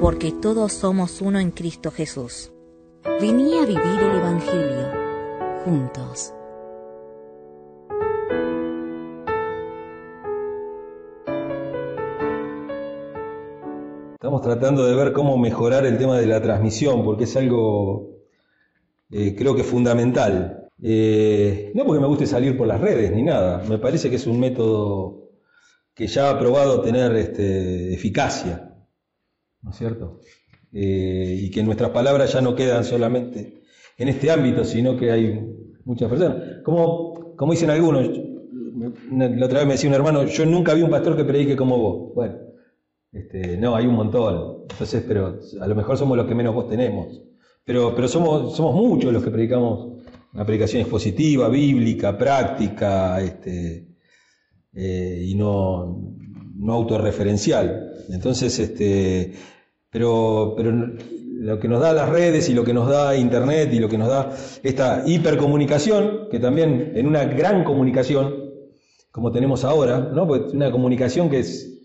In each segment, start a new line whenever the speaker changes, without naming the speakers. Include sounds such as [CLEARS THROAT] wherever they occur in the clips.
Porque todos somos uno en Cristo Jesús. Vení a vivir el Evangelio juntos.
Estamos tratando de ver cómo mejorar el tema de la transmisión, porque es algo, eh, creo que fundamental. Eh, no porque me guste salir por las redes ni nada, me parece que es un método que ya ha probado tener este, eficacia, ¿no es cierto? Eh, y que nuestras palabras ya no quedan solamente en este ámbito, sino que hay muchas personas. Como, como dicen algunos, la otra vez me decía un hermano, yo nunca vi un pastor que predique como vos. Bueno, este, no, hay un montón. Entonces, pero a lo mejor somos los que menos voz tenemos. Pero, pero somos, somos muchos los que predicamos una predicación expositiva, bíblica, práctica, este, eh, y no, no autorreferencial. Entonces, este, pero, pero lo que nos da las redes y lo que nos da Internet y lo que nos da esta hipercomunicación, que también en una gran comunicación, como tenemos ahora, ¿no? Pues una comunicación que es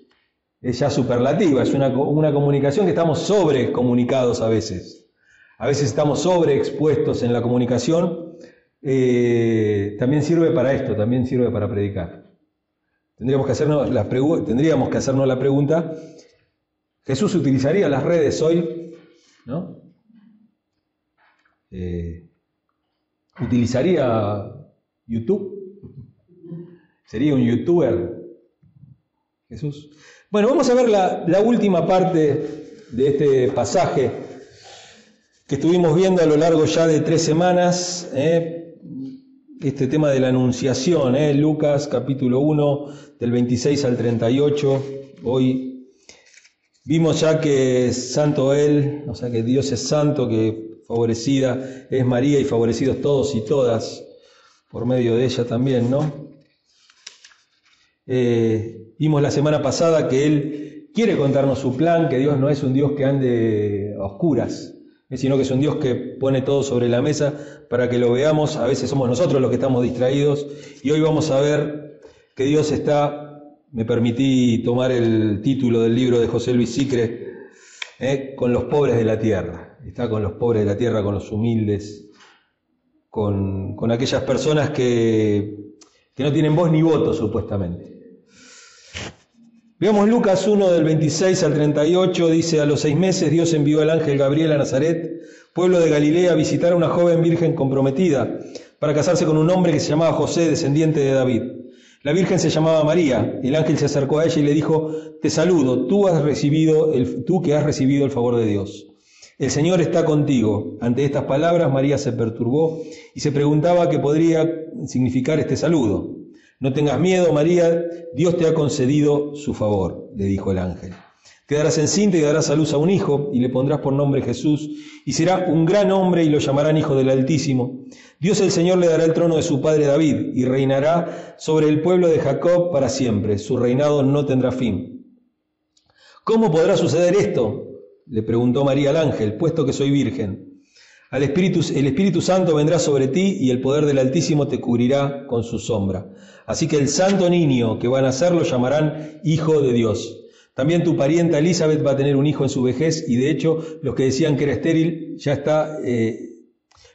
es ya superlativa, es una, comunicación que estamos sobrecomunicados a veces. A veces estamos sobreexpuestos en la comunicación. Eh, también sirve para esto, también sirve para predicar. Tendríamos que, hacernos la tendríamos que hacernos la pregunta, ¿Jesús utilizaría las redes hoy? ¿No? Eh, ¿Utilizaría YouTube? ¿Sería un youtuber? Jesús. Bueno, vamos a ver la, última parte de este pasaje que estuvimos viendo a lo largo ya de tres semanas, ¿eh? Este tema de la anunciación, ¿eh? Lucas capítulo 1 del 26 al 38, hoy vimos ya que es santo Él, o sea que Dios es santo, que favorecida es María y favorecidos todos y todas por medio de ella también, ¿no? Eh, vimos la semana pasada que Él quiere contarnos su plan, que Dios no es un Dios que ande a oscuras, sino que es un Dios que pone todo sobre la mesa para que lo veamos. A veces somos nosotros los que estamos distraídos y hoy vamos a ver que Dios está, me permití tomar el título del libro de José Luis Sicre, eh, con los pobres de la tierra. Está con los pobres de la tierra, con los humildes, con, con aquellas personas que, que no tienen voz ni voto supuestamente. Veamos Lucas 1 del 26 al 38, dice, a los seis meses Dios envió al ángel Gabriel a Nazaret, pueblo de Galilea, a visitar a una joven virgen comprometida para casarse con un hombre que se llamaba José, descendiente de David. La virgen se llamaba María, el ángel se acercó a ella y le dijo, te saludo, tú, has recibido el, tú que has recibido el favor de Dios. El Señor está contigo. Ante estas palabras María se perturbó y se preguntaba qué podría significar este saludo. No tengas miedo, María, Dios te ha concedido su favor, le dijo el ángel. Quedarás encinta y darás a luz a un hijo, y le pondrás por nombre Jesús, y será un gran hombre y lo llamarán Hijo del Altísimo. Dios el Señor le dará el trono de su padre David, y reinará sobre el pueblo de Jacob para siempre. Su reinado no tendrá fin. ¿Cómo podrá suceder esto? le preguntó María al ángel, puesto que soy virgen. Al Espíritu, el Espíritu Santo vendrá sobre ti y el poder del Altísimo te cubrirá con su sombra. Así que el santo niño que va a nacer lo llamarán Hijo de Dios. También tu parienta Elizabeth va a tener un hijo en su vejez y de hecho los que decían que era estéril ya está, eh,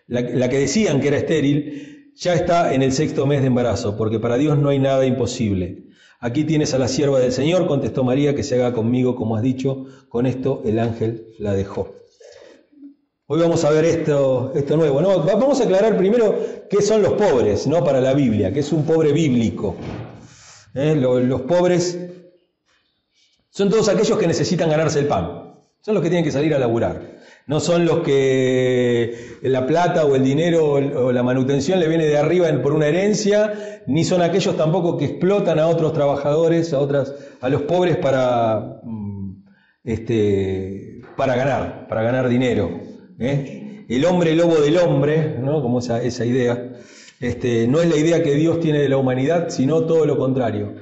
la, la que decían que era estéril ya está en el sexto mes de embarazo, porque para Dios no hay nada imposible. Aquí tienes a la sierva del Señor, contestó María, que se haga conmigo como has dicho. Con esto el ángel la dejó. Hoy vamos a ver esto, nuevo. Vamos a aclarar primero qué son los pobres ¿no? para la Biblia, qué es un pobre bíblico. ¿Eh? Los, pobres son todos aquellos que necesitan ganarse el pan. Son los que tienen que salir a laburar. No son los que la plata o el dinero o la manutención le viene de arriba por una herencia, ni son aquellos tampoco que explotan a otros trabajadores, a otras, a los pobres para mm, este, para ganar, para ganar dinero. ¿Eh? El hombre lobo del hombre, ¿no? como esa, idea, este, no es la idea que Dios tiene de la humanidad, sino todo lo contrario.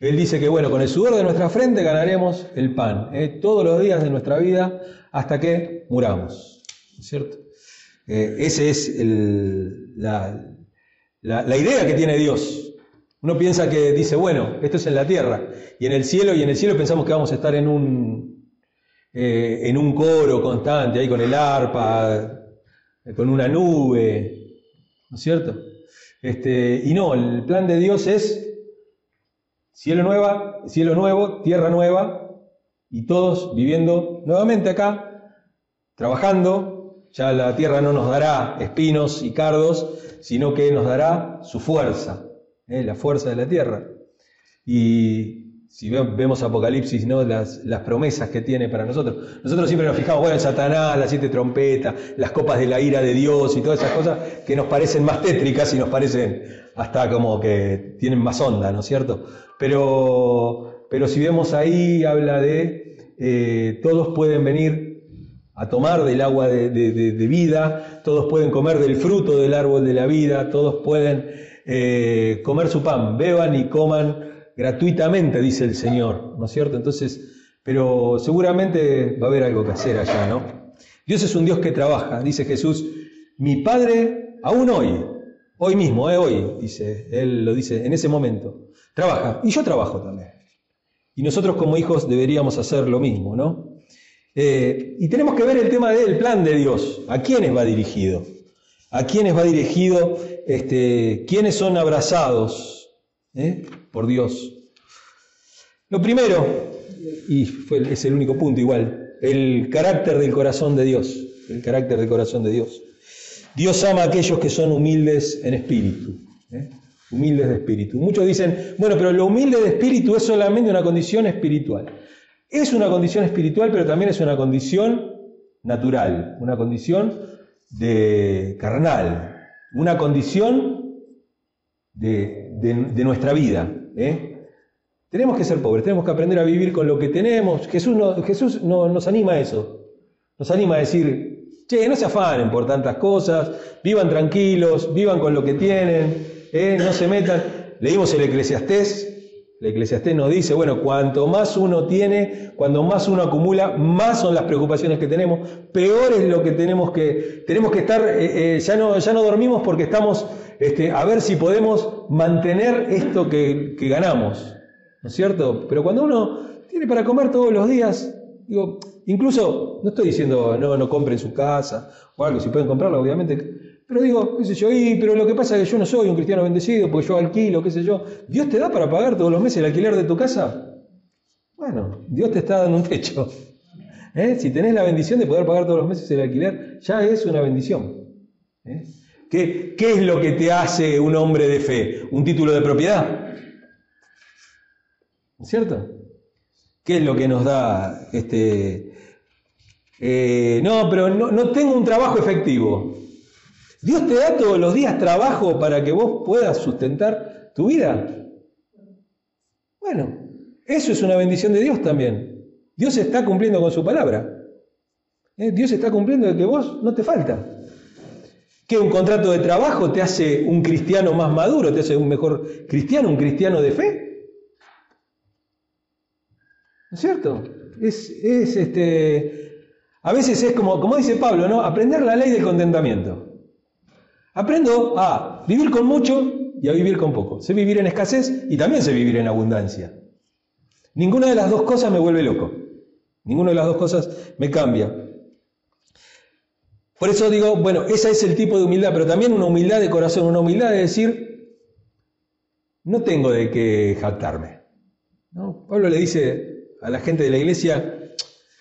Él dice que, bueno, con el sudor de nuestra frente ganaremos el pan, ¿eh? todos los días de nuestra vida hasta que muramos. ¿Cierto? Eh, esa es la, la, idea que tiene Dios. Uno piensa que dice, bueno, esto es en la tierra, y en el cielo, y en el cielo pensamos que vamos a estar en un, eh, en un coro constante, ahí con el arpa, con una nube, ¿no es cierto? Este, y no, el plan de Dios es cielo nueva, cielo nuevo, tierra nueva, y todos viviendo nuevamente acá, trabajando, ya la tierra no nos dará espinos y cardos, sino que nos dará su fuerza, ¿eh? la fuerza de la tierra. Y si vemos Apocalipsis, ¿no? Las, promesas que tiene para nosotros. Nosotros siempre nos fijamos, bueno, en Satanás, las siete trompetas, las copas de la ira de Dios y todas esas cosas que nos parecen más tétricas y nos parecen hasta como que tienen más onda, ¿no es cierto? Pero, pero si vemos ahí, habla de eh, todos pueden venir a tomar del agua de, vida, todos pueden comer del fruto del árbol de la vida, todos pueden eh, comer su pan, beban y coman gratuitamente, dice el Señor, ¿no es cierto? Entonces, pero seguramente va a haber algo que hacer allá, ¿no? Dios es un Dios que trabaja, dice Jesús, mi Padre, aún hoy, hoy mismo, eh, hoy, dice, Él lo dice en ese momento, trabaja, y yo trabajo también. Y nosotros como hijos deberíamos hacer lo mismo, ¿no? Eh, y tenemos que ver el tema del plan de Dios. ¿A quiénes va dirigido? ¿A quiénes va dirigido? Este, ¿Quiénes son abrazados eh, por Dios? Lo primero, y es el único punto igual, el carácter del corazón de Dios. El carácter del corazón de Dios. Dios ama a aquellos que son humildes en espíritu. ¿eh? Humildes de espíritu. Muchos dicen, bueno, pero lo humilde de espíritu es solamente una condición espiritual. Es una condición espiritual, pero también es una condición natural, una condición de carnal, una condición de, nuestra vida. ¿eh? Tenemos que ser pobres, tenemos que aprender a vivir con lo que tenemos. Jesús, no, Jesús no, nos anima a eso. Nos anima a decir, che, no se afanen por tantas cosas, vivan tranquilos, vivan con lo que tienen, ¿eh? no se metan. Leímos el Eclesiastés, la Eclesiastés nos dice, bueno, cuanto más uno tiene, cuando más uno acumula, más son las preocupaciones que tenemos, peor es lo que tenemos que, tenemos que estar, eh, eh, ya, no, ya no dormimos porque estamos este, a ver si podemos mantener esto que, que ganamos, ¿no es cierto? Pero cuando uno tiene para comer todos los días, digo, incluso, no estoy diciendo no, no compren su casa o algo, si pueden comprarlo, obviamente, pero digo, qué sé yo, pero lo que pasa es que yo no soy un cristiano bendecido porque yo alquilo, qué sé yo. ¿Dios te da para pagar todos los meses el alquiler de tu casa? Bueno, Dios te está dando un techo. [LAUGHS] ¿Eh? Si tenés la bendición de poder pagar todos los meses el alquiler, ya es una bendición. ¿Eh? ¿Qué, ¿Qué, es lo que te hace un hombre de fe? ¿Un título de propiedad? ¿Es cierto? ¿Qué es lo que nos da este... Eh, no, pero no tengo un trabajo efectivo. Dios te da todos los días trabajo para que vos puedas sustentar tu vida. Bueno, eso es una bendición de Dios también. Dios está cumpliendo con su palabra. ¿Eh? Dios está cumpliendo de que vos no te falta. Que un contrato de trabajo te hace un cristiano más maduro, te hace un mejor cristiano, un cristiano de fe. ¿No es cierto? Es, es este. A veces es como, como dice Pablo, ¿no? Aprender la ley del contentamiento. Aprendo a vivir con mucho y a vivir con poco. Sé vivir en escasez y también sé vivir en abundancia. Ninguna de las dos cosas me vuelve loco. Ninguna de las dos cosas me cambia. Por eso digo, bueno, ese es el tipo de humildad, pero también una humildad de corazón, una humildad de decir, no tengo de qué jactarme. Pablo le dice a la gente de la iglesia,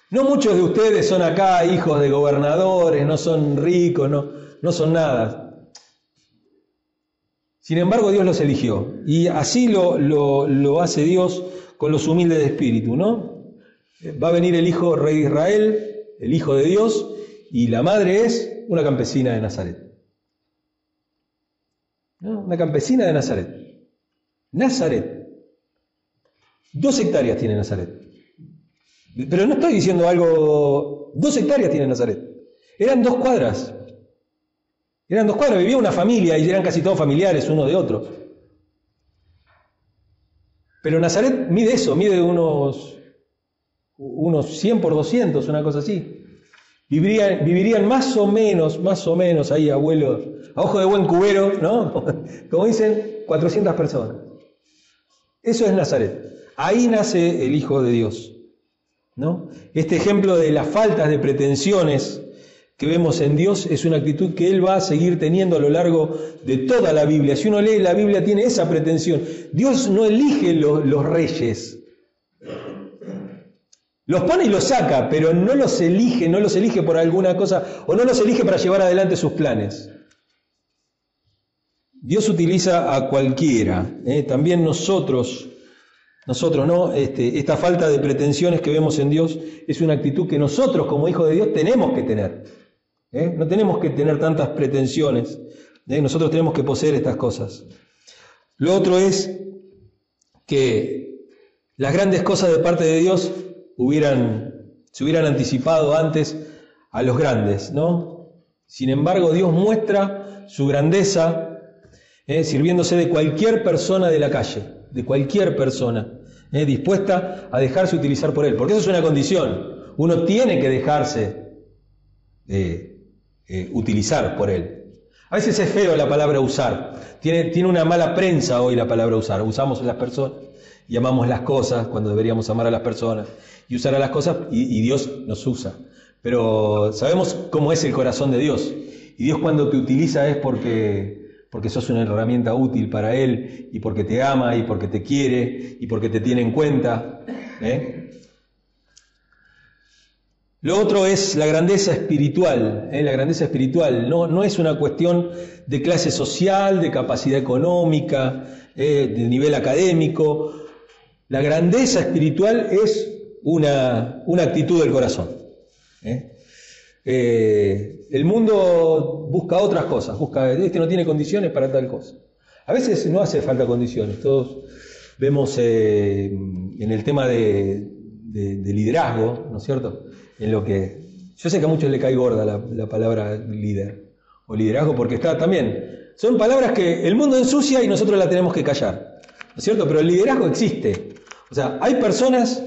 no muchos de ustedes son acá hijos de gobernadores, no son ricos, no, no son nada. Sin embargo, Dios los eligió. Y así lo, lo, hace Dios con los humildes de espíritu, ¿no? Va a venir el hijo rey de Israel, el hijo de Dios, y la madre es una campesina de Nazaret. Una campesina de Nazaret. Nazaret. Dos hectáreas tiene Nazaret. Pero no estoy diciendo algo... Dos hectáreas tiene Nazaret. Eran dos cuadras. Eran dos cuadras, vivía una familia y eran casi todos familiares uno de otro. Pero Nazaret mide eso, mide unos, unos 100 por 200, una cosa así. Vivirían, vivirían más o menos, más o menos ahí, abuelos, a ojo de buen cubero, ¿no? [LAUGHS] Como dicen, 400 personas. Eso es Nazaret. Ahí nace el Hijo de Dios. ¿no? Este ejemplo de las faltas de pretensiones que vemos en Dios es una actitud que Él va a seguir teniendo a lo largo de toda la Biblia. Si uno lee la Biblia tiene esa pretensión. Dios no elige los reyes. Los pone y los saca, pero no los elige, no los elige por alguna cosa o no los elige para llevar adelante sus planes. Dios utiliza a cualquiera. ¿eh? También nosotros, nosotros, ¿no? Este, esta falta de pretensiones que vemos en Dios es una actitud que nosotros como hijos de Dios tenemos que tener. ¿Eh? No tenemos que tener tantas pretensiones. ¿eh? Nosotros tenemos que poseer estas cosas. Lo otro es que las grandes cosas de parte de Dios hubieran, se hubieran anticipado antes a los grandes, ¿no? Sin embargo, Dios muestra su grandeza ¿eh? sirviéndose de cualquier persona de la calle, de cualquier persona, dispuesta a dejarse utilizar por Él, porque eso es una condición. Uno tiene que dejarse eh, utilizar por él. A veces es feo la palabra usar. Tiene, tiene una mala prensa hoy la palabra usar. Usamos las personas y amamos las cosas cuando deberíamos amar a las personas y usar a las cosas y, Dios nos usa. Pero sabemos cómo es el corazón de Dios. Y Dios cuando te utiliza es porque, porque sos una herramienta útil para Él y porque te ama y porque te quiere y porque te tiene en cuenta. ¿eh? Lo otro es la grandeza espiritual. ¿eh? La grandeza espiritual no, no, es una cuestión de clase social, de capacidad económica, ¿eh? de nivel académico. La grandeza espiritual es una, una actitud del corazón. ¿eh? el mundo busca otras cosas, busca, este no tiene condiciones para tal cosa. A veces no hace falta condiciones. Todos vemos en el tema de, de liderazgo, ¿no es cierto? En lo que... Yo sé que a muchos le cae gorda la, palabra líder o liderazgo porque está también... Son palabras que el mundo ensucia y nosotros la tenemos que callar, ¿no es cierto? Pero el liderazgo existe. O sea, hay personas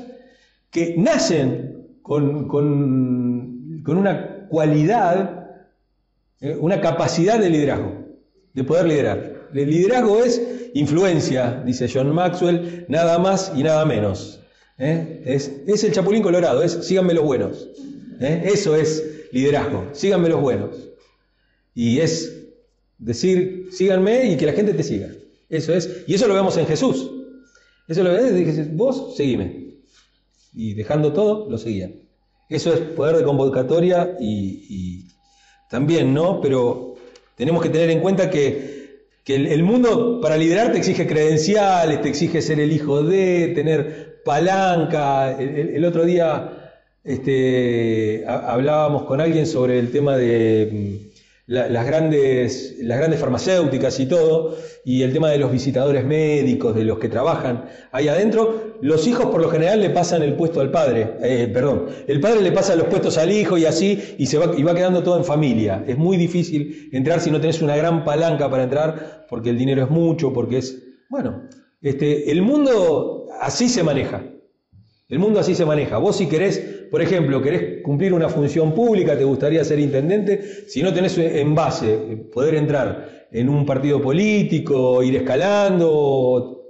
que nacen con, con, con una cualidad, eh, una capacidad de liderazgo, de poder liderar. El liderazgo es influencia, dice John Maxwell, nada más y nada menos. ¿Eh? Es, el chapulín colorado, es síganme los buenos. ¿eh? Eso es liderazgo, síganme los buenos. Y es decir, síganme y que la gente te siga. Eso es, y eso lo vemos en Jesús. Eso lo vemos, vos seguime. Y dejando todo, lo seguían. Eso es poder de convocatoria y, y también, ¿no? Pero tenemos que tener en cuenta que que el, mundo para liderar te exige credenciales, te exige ser el hijo de, tener palanca. El, otro día este, hablábamos con alguien sobre el tema de mm, las, grandes, las grandes farmacéuticas y todo, y el tema de los visitadores médicos, de los que trabajan ahí adentro. Los hijos por lo general le pasan el puesto al padre, eh, perdón, el padre le pasa los puestos al hijo y así, y, se va, y va quedando todo en familia. Es muy difícil entrar si no tenés una gran palanca para entrar, porque el dinero es mucho, porque es, bueno, este, el mundo así se maneja. El mundo así se maneja. Vos si querés, por ejemplo, querés cumplir una función pública, te gustaría ser intendente, si no tenés en base poder entrar en un partido político, ir escalando,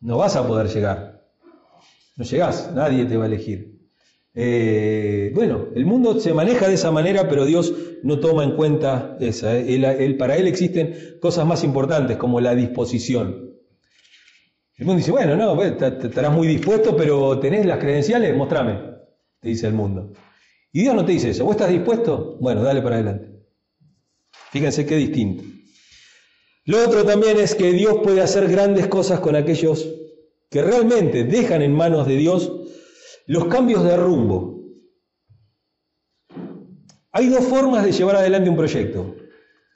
no vas a poder llegar. No llegás, nadie te va a elegir. Eh, bueno, el mundo se maneja de esa manera, pero Dios no toma en cuenta esa. ¿eh? para Él existen cosas más importantes como la disposición. El mundo dice, bueno, no, pues, estarás muy dispuesto, pero ¿tenés las credenciales? Mostrame, te dice el mundo. Y Dios no te dice eso. ¿Vos estás dispuesto? Bueno, dale para adelante. Fíjense qué distinto. Lo otro también es que Dios puede hacer grandes cosas con aquellos que realmente dejan en manos de Dios los cambios de rumbo. Hay dos formas de llevar adelante un proyecto.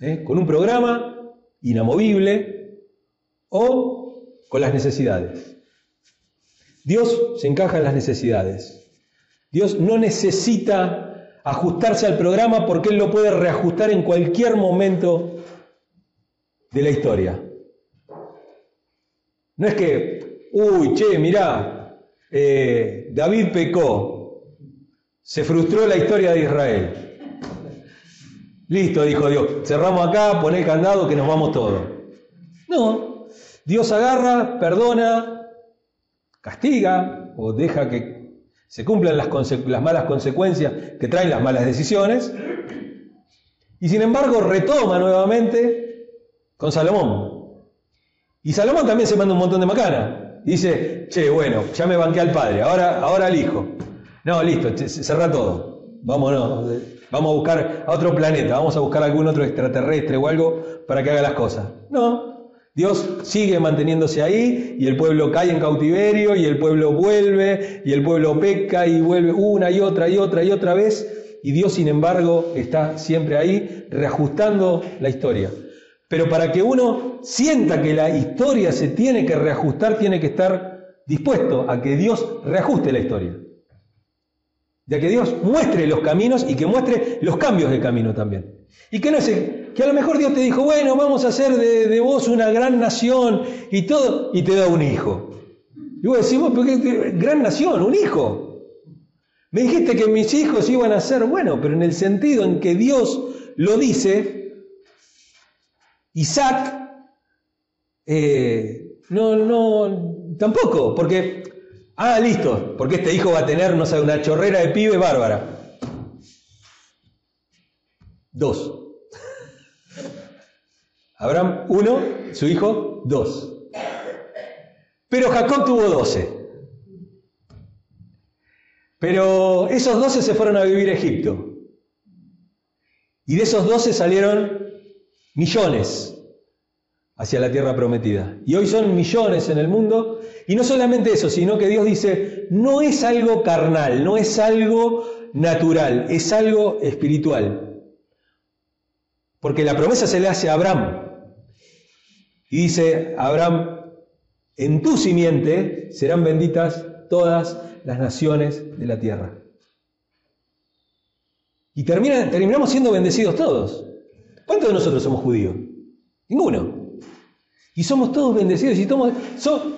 ¿eh? Con un programa inamovible o con las necesidades. Dios se encaja en las necesidades. Dios no necesita ajustarse al programa porque Él lo puede reajustar en cualquier momento de la historia. No es que, uy, che, mirá, eh, David pecó, se frustró la historia de Israel. Listo, dijo Dios, cerramos acá, poné el candado que nos vamos todos. No, Dios agarra, perdona, castiga o deja que se cumplan las, las malas consecuencias que traen las malas decisiones. Y sin embargo retoma nuevamente con Salomón. Y Salomón también se manda un montón de macana. Dice, che, bueno, ya me banqué al padre, ahora, ahora al hijo. No, listo, cerra todo. Vámonos. Vamos a buscar a otro planeta, vamos a buscar algún otro extraterrestre o algo para que haga las cosas. No, Dios sigue manteniéndose ahí y el pueblo cae en cautiverio y el pueblo vuelve y el pueblo peca y vuelve una y otra y otra y otra vez y Dios sin embargo está siempre ahí reajustando la historia. Pero para que uno sienta que la historia se tiene que reajustar, tiene que estar dispuesto a que Dios reajuste la historia de que Dios muestre los caminos y que muestre los cambios de camino también. Y que no sé, que a lo mejor Dios te dijo, bueno, vamos a hacer de, vos una gran nación y todo, y te da un hijo. Y vos decís, vos, qué gran nación, un hijo. Me dijiste que mis hijos iban a ser, bueno, pero en el sentido en que Dios lo dice, Isaac, eh, no, no, tampoco, porque Ah, listo, porque este hijo va a tener, no sé, una chorrera de pibe bárbara. Dos. Abraham, uno, su hijo, dos. Pero Jacob tuvo doce. Pero esos doce se fueron a vivir a Egipto. Y de esos doce salieron millones hacia la tierra prometida. Y hoy son millones en el mundo. Y no solamente eso, sino que Dios dice, no es algo carnal, no es algo natural, es algo espiritual. Porque la promesa se le hace a Abraham. Y dice, Abraham, en tu simiente serán benditas todas las naciones de la tierra. Y terminamos siendo bendecidos todos. ¿Cuántos de nosotros somos judíos? Ninguno. Y somos todos bendecidos y todos,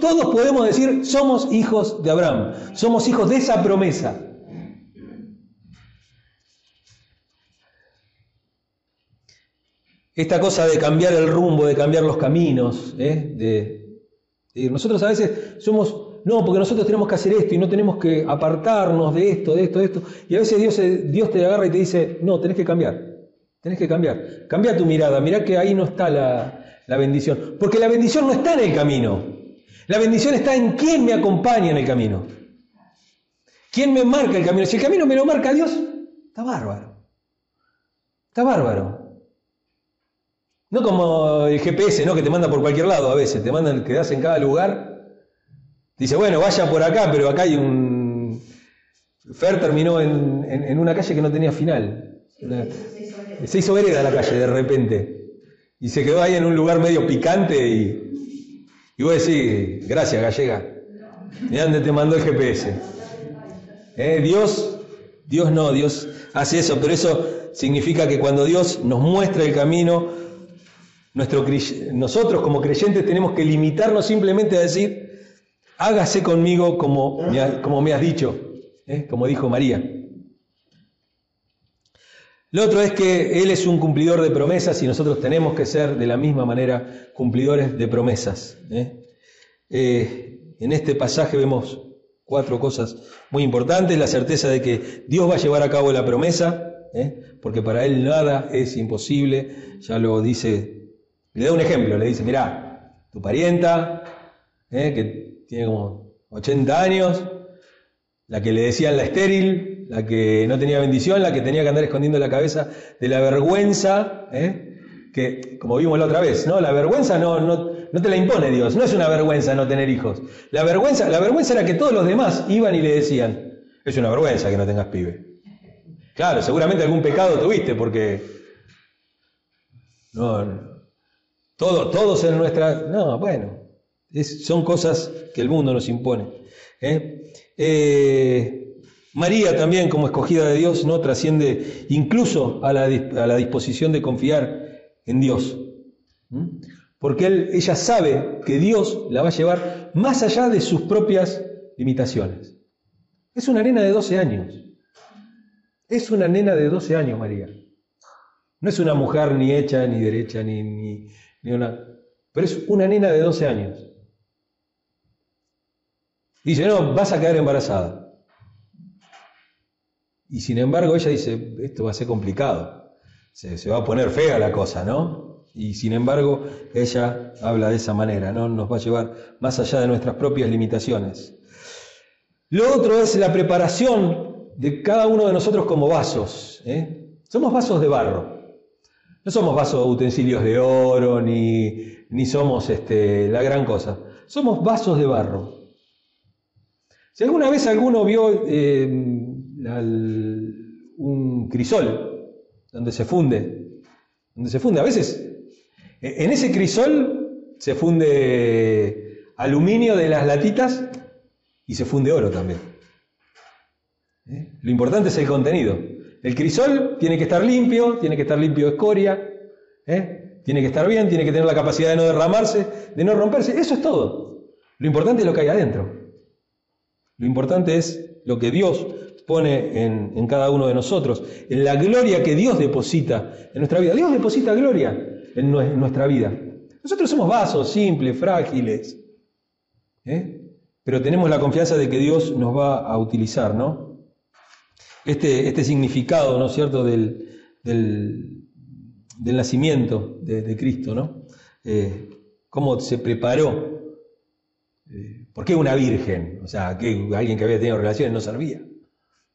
todos podemos decir, somos hijos de Abraham, somos hijos de esa promesa. Esta cosa de cambiar el rumbo, de cambiar los caminos, ¿eh? de, nosotros a veces somos, no, porque nosotros tenemos que hacer esto y no tenemos que apartarnos de esto, de esto, de esto. Y a veces Dios, Dios te agarra y te dice, no, tenés que cambiar, tenés que cambiar. Cambia tu mirada, mirá que ahí no está la, la bendición. Porque la bendición no está en el camino. La bendición está en quién me acompaña en el camino. ¿Quién me marca el camino? Si el camino me lo marca Dios, está bárbaro. Está bárbaro. No como el GPS, ¿no? Que te manda por cualquier lado a veces. Te mandan, quedas en cada lugar. Dice, bueno, vaya por acá, pero acá hay un... Fer terminó en, una calle que no tenía final. se hizo vereda la calle de repente. Y se quedó ahí en un lugar medio picante y, y vos decís, gracias gallega, mira dónde te mandó el GPS. ¿Eh? Dios, Dios no, Dios hace eso, pero eso significa que cuando Dios nos muestra el camino, nosotros como creyentes tenemos que limitarnos simplemente a decir, hágase conmigo como me, como me has dicho, ¿eh? como dijo María. Lo otro es que Él es un cumplidor de promesas y nosotros tenemos que ser de la misma manera cumplidores de promesas. ¿eh? Eh, en este pasaje vemos cuatro cosas muy importantes. La certeza de que Dios va a llevar a cabo la promesa, porque para Él nada es imposible. Ya lo dice, le da un ejemplo, le dice, mirá, tu parienta, que tiene como 80 años, la que le decían la estéril, la que no tenía bendición, la que tenía que andar escondiendo la cabeza de la vergüenza, ¿eh? que como vimos la otra vez, ¿no? La vergüenza no, no, no, te la impone Dios, no es una vergüenza no tener hijos. La vergüenza, la vergüenza era que todos los demás iban y le decían, es una vergüenza que no tengas pibe. Claro, seguramente algún pecado tuviste porque no, todo, todos en nuestra, no, bueno, son cosas que el mundo nos impone. ¿eh? Eh, María también, como escogida de Dios, no trasciende incluso a la, a la disposición de confiar en Dios. Porque ella sabe que Dios la va a llevar más allá de sus propias limitaciones. Es una nena de 12 años. Es una nena de 12 años, María. No es una mujer ni hecha, ni derecha, ni, ni, Pero es una nena de 12 años. Dice, no, vas a quedar embarazada. Y sin embargo ella dice, esto va a ser complicado, se, va a poner fea la cosa, ¿no? Y sin embargo ella habla de esa manera, ¿no? Nos va a llevar más allá de nuestras propias limitaciones. Lo otro es la preparación de cada uno de nosotros como vasos. ¿eh? Somos vasos de barro. No somos vasos utensilios de oro, ni, ni somos este, la gran cosa. Somos vasos de barro. Si alguna vez alguno vio eh, un crisol donde se funde, donde se funde, a veces en ese crisol se funde aluminio de las latitas y se funde oro también. ¿Eh? Lo importante es el contenido. El crisol tiene que estar limpio, tiene que estar limpio de escoria, ¿eh? tiene que estar bien, tiene que tener la capacidad de no derramarse, de no romperse. Eso es todo. Lo importante es lo que hay adentro. Lo importante es lo que Dios pone en, cada uno de nosotros, en la gloria que Dios deposita en nuestra vida. Dios deposita gloria en, nuestra vida. Nosotros somos vasos simples, frágiles, ¿eh? pero tenemos la confianza de que Dios nos va a utilizar, ¿no? Este, este significado, ¿no es cierto?, del, nacimiento de, Cristo, ¿no? Eh, cómo se preparó eh, ¿Por qué una virgen? O sea, que alguien que había tenido relaciones no servía.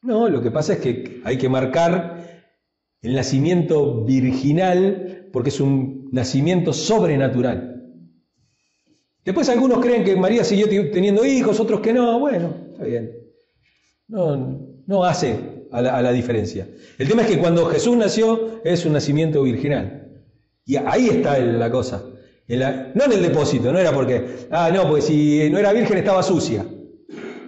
No, lo que pasa es que hay que marcar el nacimiento virginal porque es un nacimiento sobrenatural. Después algunos creen que María siguió teniendo hijos, otros que no. Bueno, está bien. No hace a la, diferencia. El tema es que cuando Jesús nació es un nacimiento virginal. Y ahí está la cosa no en el depósito, no era porque, ah, no, porque si no era virgen estaba sucia.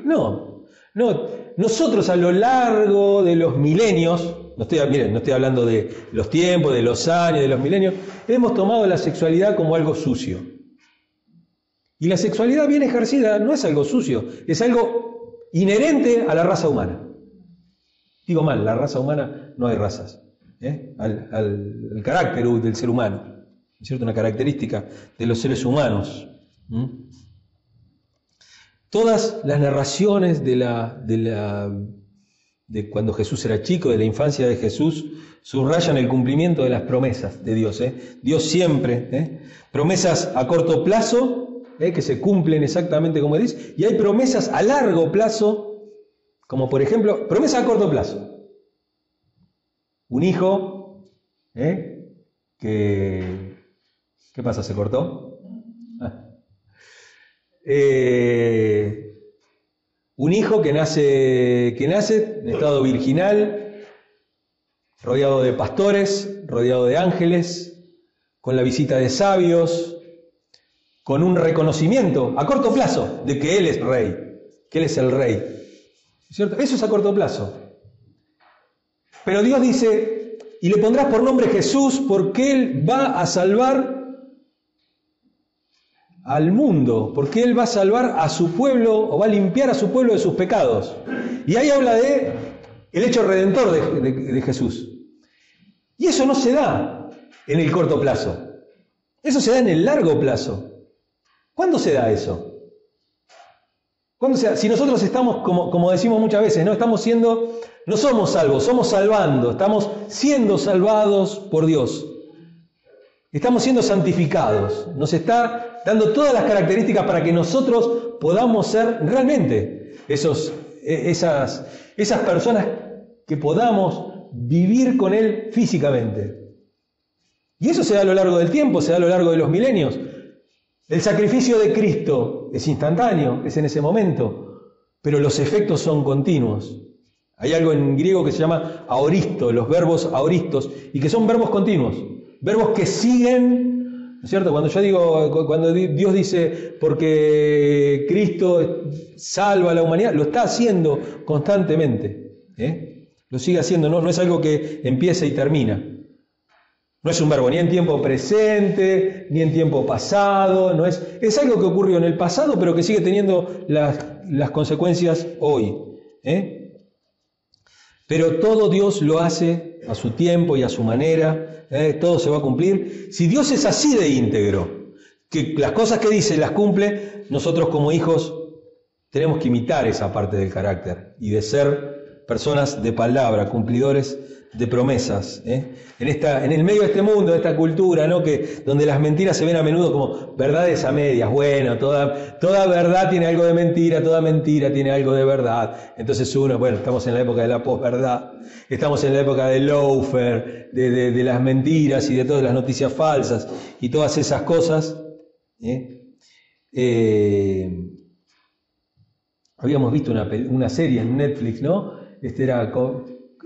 No, no, nosotros a lo largo de los milenios, no estoy, miren, no estoy hablando de los tiempos, de los años, de los milenios, hemos tomado la sexualidad como algo sucio. Y la sexualidad bien ejercida no es algo sucio, es algo inherente a la raza humana. Digo mal, la raza humana no hay razas, ¿eh? al, carácter del ser humano cierto? Una característica de los seres humanos. Todas las narraciones de, la, de cuando Jesús era chico, de la infancia de Jesús, subrayan el cumplimiento de las promesas de Dios. ¿eh? Dios siempre, ¿eh? promesas a corto plazo, ¿eh? que se cumplen exactamente como dice, y hay promesas a largo plazo, como por ejemplo, promesa a corto plazo. Un hijo que ¿Qué pasa? ¿Se cortó? Ah. Eh, un hijo que nace, que nace en estado virginal, rodeado de pastores, rodeado de ángeles, con la visita de sabios, con un reconocimiento a corto plazo de que Él es rey, que Él es el rey. ¿Cierto? Eso es a corto plazo. Pero Dios dice, y le pondrás por nombre Jesús porque Él va a salvar al mundo, porque Él va a salvar a su pueblo o va a limpiar a su pueblo de sus pecados. Y ahí habla de el hecho redentor de, Jesús. Y eso no se da en el corto plazo, eso se da en el largo plazo. ¿Cuándo se da eso? ¿Cuándo se da? Si nosotros estamos, como, como decimos muchas veces, no estamos siendo, no somos salvos, somos salvando, estamos siendo salvados por Dios. Estamos siendo santificados. Nos está dando todas las características para que nosotros podamos ser realmente esos, e, esas, esas personas que podamos vivir con Él físicamente. Y eso se da a lo largo del tiempo, se da a lo largo de los milenios. El sacrificio de Cristo es instantáneo, es en ese momento, pero los efectos son continuos. Hay algo en griego que se llama aoristo, los verbos aoristos, y que son verbos continuos verbos que siguen ¿No es cierto? Cuando yo digo, cuando Dios dice, porque Cristo salva a la humanidad, lo está haciendo constantemente. ¿eh? Lo sigue haciendo, no, no es algo que empieza y termina. No es un verbo ni en tiempo presente, ni en tiempo pasado, no es, es algo que ocurrió en el pasado, pero que sigue teniendo las, las consecuencias hoy. ¿eh? Pero todo Dios lo hace a su tiempo y a su manera, ¿eh? todo se va a cumplir. Si Dios es así de íntegro, que las cosas que dice las cumple, nosotros como hijos tenemos que imitar esa parte del carácter y de ser personas de palabra, cumplidores de promesas. ¿eh? En, esta, en el medio de este mundo, de esta cultura, ¿no? que, donde las mentiras se ven a menudo como verdades a medias. Bueno, toda, toda verdad tiene algo de mentira, toda mentira tiene algo de verdad. Entonces uno, bueno, estamos en la época de la posverdad, estamos en la época del loafer, de, de, las mentiras y de todas las noticias falsas y todas esas cosas. ¿eh? Eh, habíamos visto una, una serie en Netflix, ¿no? Este era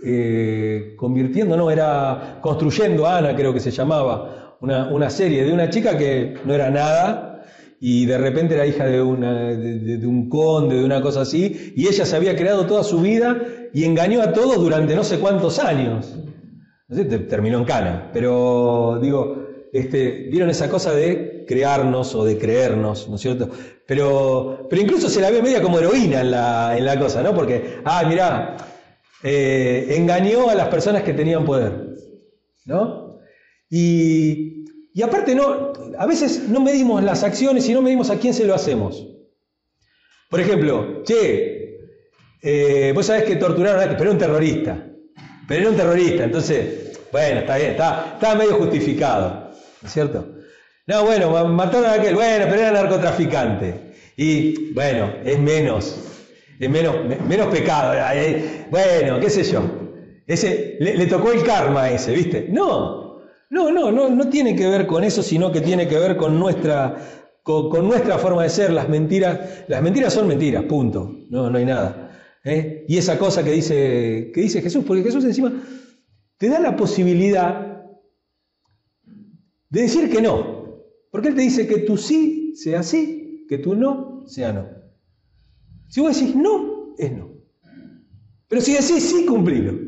eh, convirtiendo, no, era construyendo Ana, creo que se llamaba, una, serie de una chica que no era nada y de repente era hija de, una, de, un conde, de una cosa así, y ella se había creado toda su vida y engañó a todos durante no sé cuántos años. No sé, terminó en cana, pero digo, este, vieron esa cosa de crearnos o de creernos, ¿no es cierto? Pero, pero incluso se la ve media como heroína en la, en la cosa, ¿no? Porque, ah, mirá, eh, engañó a las personas que tenían poder. ¿No? Y, aparte, no, a veces no medimos las acciones y no medimos a quién se lo hacemos. Por ejemplo, che, eh, vos sabés que torturaron a este, pero era un terrorista. Pero era un terrorista, entonces, bueno, está bien, está, medio justificado. ¿No es cierto? No, bueno, mataron a aquel, bueno, pero era narcotraficante. Y bueno, es menos menos, pecado. Bueno, qué sé yo. Ese, le, tocó el karma ese, ¿viste? No, no, no, no, no tiene que ver con eso, sino que tiene que ver con nuestra, con, nuestra forma de ser. Las mentiras, las mentiras son mentiras, punto. No, no hay nada. ¿eh? Y esa cosa que dice, que dice Jesús, porque Jesús encima te da la posibilidad de decir que no. Porque Él te dice que tu sí sea sí, que tu no sea no. Si vos decís no, es no. Pero si decís sí, cumplilo.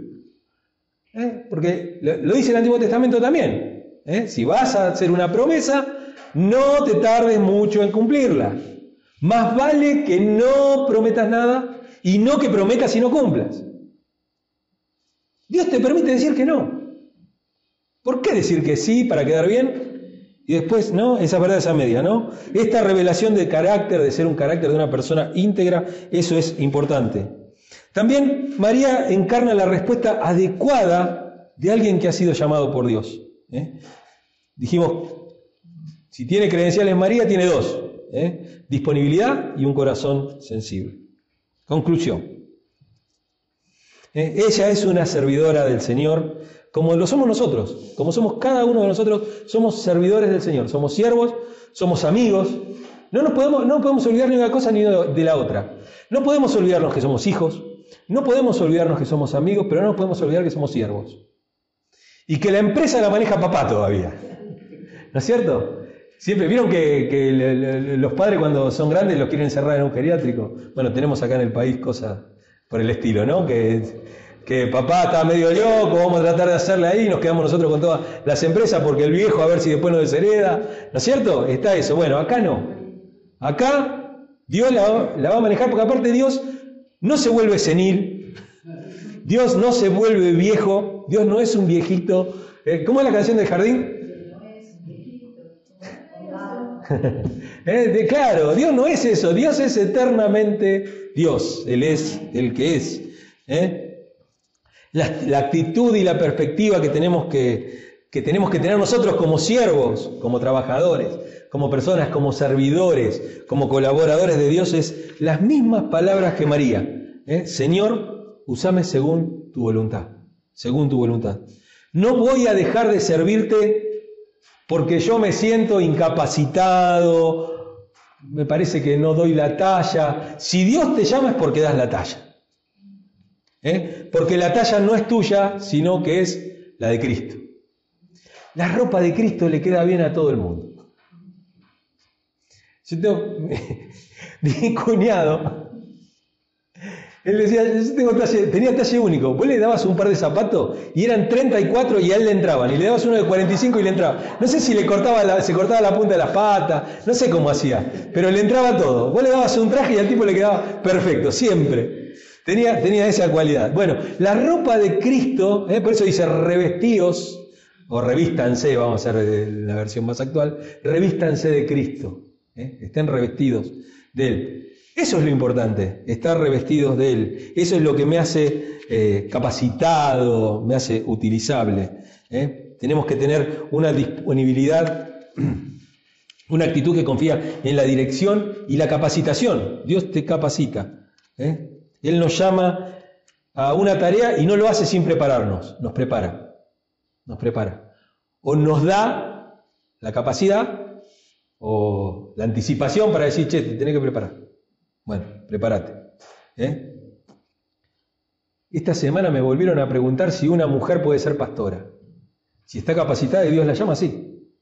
¿Eh? Porque lo, dice el Antiguo Testamento también. ¿eh? Si vas a hacer una promesa, no te tardes mucho en cumplirla. Más vale que no prometas nada y no que prometas y no cumplas. Dios te permite decir que no. ¿Por qué decir que sí para quedar bien y después, ¿no? Esa verdad, esa media, ¿no? Esta revelación de carácter, de ser un carácter de una persona íntegra, eso es importante. También María encarna la respuesta adecuada de alguien que ha sido llamado por Dios. ¿eh? Dijimos, si tiene credenciales María, tiene dos. ¿eh? Disponibilidad y un corazón sensible. Conclusión. ¿eh? Ella es una servidora del Señor como lo somos nosotros, como somos cada uno de nosotros, somos servidores del Señor, somos siervos, somos amigos. No nos podemos, no podemos olvidar ni una cosa ni de la otra. No podemos olvidarnos que somos hijos, no podemos olvidarnos que somos amigos, pero no nos podemos olvidar que somos siervos. Y que la empresa la maneja papá todavía. ¿No es cierto? Siempre vieron que, los padres cuando son grandes los quieren encerrar en un geriátrico. Bueno, tenemos acá en el país cosas por el estilo, ¿no? Que que papá está medio loco, vamos a tratar de hacerle ahí, nos quedamos nosotros con todas las empresas porque el viejo a ver si después nos deshereda, ¿no es cierto? Está eso. Bueno, acá no. Acá Dios la, va a manejar porque aparte Dios no se vuelve senil, Dios no se vuelve viejo, Dios no es un viejito. Eh, ¿Cómo es la canción del jardín? [LAUGHS] eh, claro, Dios no es eso, Dios es eternamente Dios, Él es el que es. ¿eh? La, actitud y la perspectiva que tenemos que, tenemos que tener nosotros como siervos, como trabajadores, como personas, como servidores, como colaboradores de Dios, es las mismas palabras que María. ¿eh? Señor, usame según tu voluntad, según tu voluntad. No voy a dejar de servirte porque yo me siento incapacitado, me parece que no doy la talla. Si Dios te llama es porque das la talla. ¿Eh? porque la talla no es tuya, sino que es la de Cristo. La ropa de Cristo le queda bien a todo el mundo. Yo tengo, [LAUGHS] mi cuñado, él decía, yo tengo tenía talle único. Vos le dabas un par de zapatos y eran 34 y a él le entraban. Y le dabas uno de 45 y le entraba. No sé si le cortaba la, se cortaba la punta de las patas, no sé cómo hacía, pero le entraba todo. Vos le dabas un traje y al tipo le quedaba perfecto, siempre. Tenía, tenía esa cualidad. Bueno, la ropa de Cristo, eh, por eso dice revestidos, o revístanse, vamos a hacer la versión más actual, revístanse de Cristo. Eh, estén revestidos de Él. Eso es lo importante, estar revestidos de Él. Eso es lo que me hace eh, capacitado, me hace utilizable. ¿eh? Tenemos que tener una disponibilidad, [CLEARS THROAT] una actitud que confía en la dirección y la capacitación. Dios te capacita. ¿eh? Él nos llama a una tarea y no lo hace sin prepararnos, nos prepara. Nos prepara. O nos da la capacidad o la anticipación para decir, che, te tenés que preparar. Bueno, prepárate. ¿eh? Esta semana me volvieron a preguntar si una mujer puede ser pastora. Si está capacitada y Dios la llama así.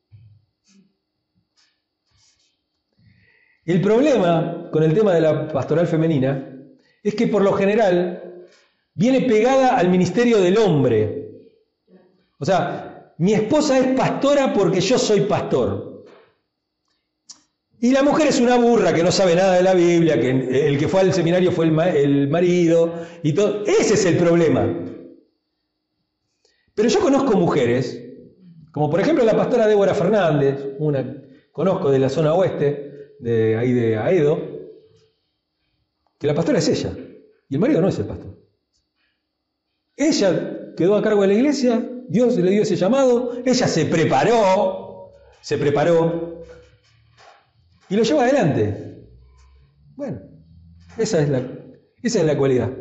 El problema con el tema de la pastoral femenina es que por lo general viene pegada al ministerio del hombre. O sea, mi esposa es pastora porque yo soy pastor. Y la mujer es una burra que no sabe nada de la Biblia, que el que fue al seminario fue el, marido y todo. Ese es el problema. Pero yo conozco mujeres, como por ejemplo la pastora Débora Fernández, una conozco de la zona oeste, de ahí de Aedo, que la pastora es ella, y el marido no es el pastor. Ella quedó a cargo de la iglesia, Dios le dio ese llamado, ella se preparó, se preparó, y lo lleva adelante. Bueno, esa es la, esa es la cualidad.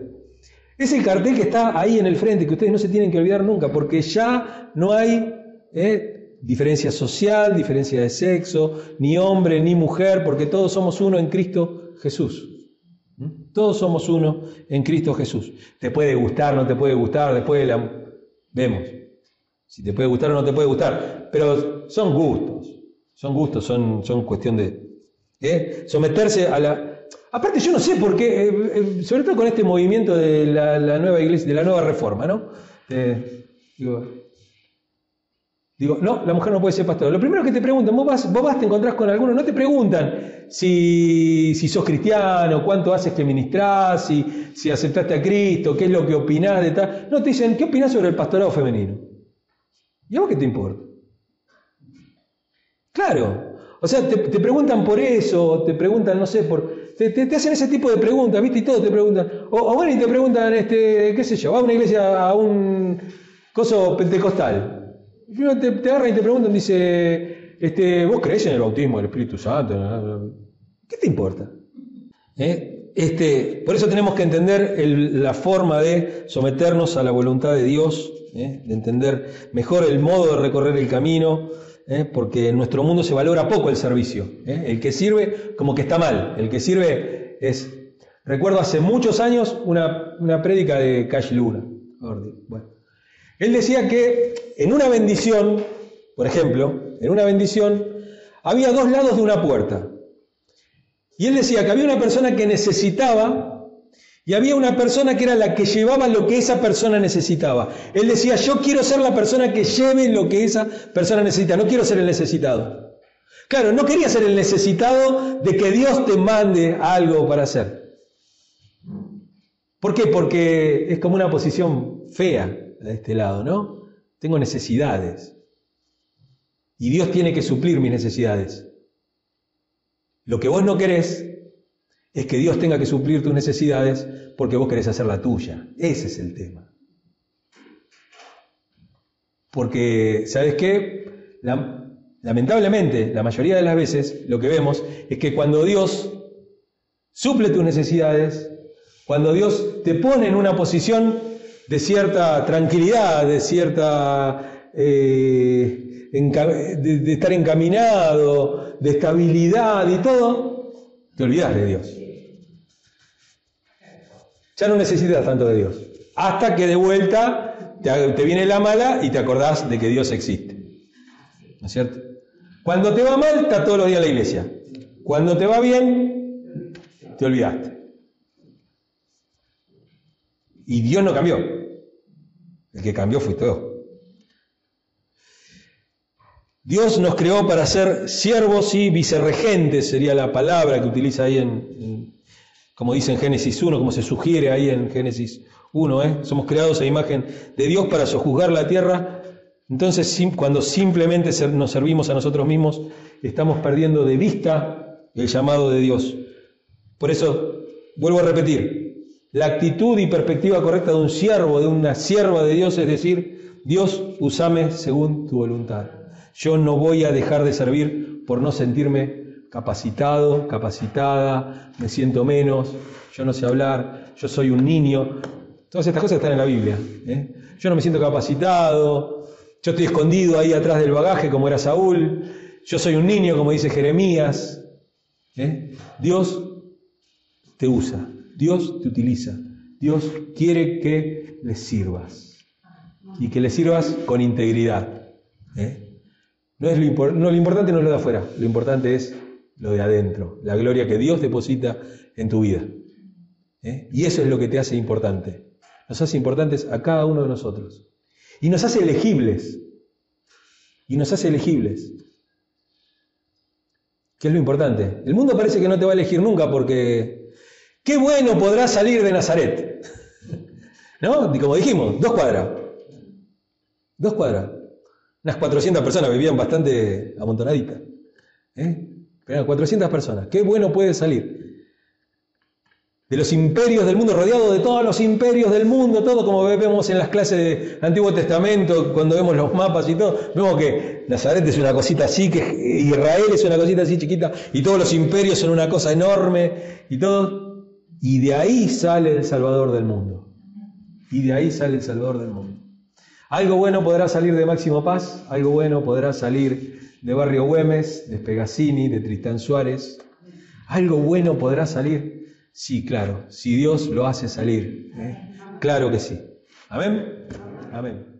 Es el cartel que está ahí en el frente, que ustedes no se tienen que olvidar nunca, porque ya no hay eh, diferencia social, diferencia de sexo, ni hombre ni mujer, porque todos somos uno en Cristo Jesús. Todos somos uno en Cristo Jesús. Te puede gustar, no te puede gustar, después la... vemos. Si te puede gustar o no te puede gustar. Pero son gustos. Son gustos, son, son cuestión de, ¿eh? someterse a la... Aparte yo no sé por qué, eh, eh, sobre todo con este movimiento de la, nueva iglesia, de la nueva reforma, ¿no? No, la mujer no puede ser pastora. Lo primero que te preguntan, vos vas, vos vas te encontrás con alguno, no te preguntan si, si sos cristiano, cuánto haces que ministrás, si, si aceptaste a Cristo, qué es lo que opinás de tal. No, te dicen, ¿qué opinás sobre el pastorado femenino? ¿Y a vos qué te importa? Claro, o sea, te, preguntan por eso, te preguntan, no sé, por. Te, hacen ese tipo de preguntas, ¿viste? Y todos te preguntan. O, bueno, y te preguntan, este, qué sé yo, va a una iglesia, a un coso pentecostal. Y uno te, agarra y te preguntan, dice, este, ¿vos crees en el bautismo del Espíritu Santo? ¿Qué te importa? ¿Eh? Este, por eso tenemos que entender la forma de someternos a la voluntad de Dios, ¿eh? de entender mejor el modo de recorrer el camino ¿eh? porque en nuestro mundo se valora poco el servicio. El que sirve como que está mal, el que sirve es... Recuerdo hace muchos años una, una prédica de Cash Luna. Bueno. Él decía que en una bendición, por ejemplo, en una bendición, había dos lados de una puerta. Y él decía que había una persona que necesitaba y había una persona que era la que llevaba lo que esa persona necesitaba. Él decía, yo quiero ser la persona que lleve lo que esa persona necesita, no quiero ser el necesitado. Claro, no quería ser el necesitado de que Dios te mande algo para hacer. ¿Por qué? Porque es como una posición fea de este lado, ¿no? Tengo necesidades. Y Dios tiene que suplir mis necesidades. Lo que vos no querés, es que Dios tenga que suplir tus necesidades porque vos querés hacer la tuya. Ese es el tema. Porque, ¿sabes qué? lamentablemente, la mayoría de las veces lo que vemos es que cuando Dios suple tus necesidades, cuando Dios te pone en una posición de cierta tranquilidad, de cierta... Eh, de estar encaminado, de estabilidad y todo, te olvidas de Dios. Ya no necesitas tanto de Dios. Hasta que de vuelta te, viene la mala y te acordás de que Dios existe. ¿No es cierto? Cuando te va mal, está todos los días en la iglesia. Cuando te va bien, te olvidaste. Y Dios no cambió. El que cambió fuiste vos. Dios nos creó para ser siervos y vicerregentes, sería la palabra que utiliza ahí en, como dice en Génesis 1, como se sugiere ahí en Génesis 1, ¿eh? somos creados a imagen de Dios para sojuzgar la tierra. Entonces, cuando simplemente nos servimos a nosotros mismos, estamos perdiendo de vista el llamado de Dios. Por eso, vuelvo a repetir, la actitud y perspectiva correcta de un siervo, de una sierva de Dios, es decir, Dios, usame según tu voluntad. Yo no voy a dejar de servir por no sentirme capacitado, capacitada, me siento menos, yo no sé hablar, yo soy un niño. Todas estas cosas están en la Biblia. ¿eh? Yo no me siento capacitado, yo estoy escondido ahí atrás del bagaje como era Saúl, yo soy un niño como dice Jeremías. ¿eh? Dios te usa, Dios te utiliza, Dios quiere que le sirvas y que le sirvas con integridad. ¿eh? No, es lo, importante no es lo de afuera, lo importante es lo de adentro, la gloria que Dios deposita en tu vida. ¿eh? Y eso es lo que te hace importante. Nos hace importantes a cada uno de nosotros. Y nos hace elegibles. Y nos hace elegibles. ¿Qué es lo importante? El mundo parece que no te va a elegir nunca porque qué bueno podrá salir de Nazaret. ¿No? como dijimos, dos cuadras. Dos cuadras. Unas 400 personas vivían bastante amontonaditas. ¿Eh? 400 personas. Qué bueno puede salir. De los imperios del mundo, rodeado de todos los imperios del mundo, todo como vemos en las clases del Antiguo Testamento, cuando vemos los mapas y todo, vemos que Nazaret es una cosita así, que Israel es una cosita así chiquita, y todos los imperios son una cosa enorme, y todo. Y de ahí sale el Salvador del mundo. Y de ahí sale el Salvador del mundo. Algo bueno podrá salir de Máximo Paz, algo bueno podrá salir de Barrio Güemes, de Pegasini, de Tristán Suárez. ¿Algo bueno podrá salir? Sí, claro, si Dios lo hace salir. ¿eh? Claro que sí. Amén. Amén.